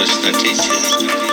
is what Vipassana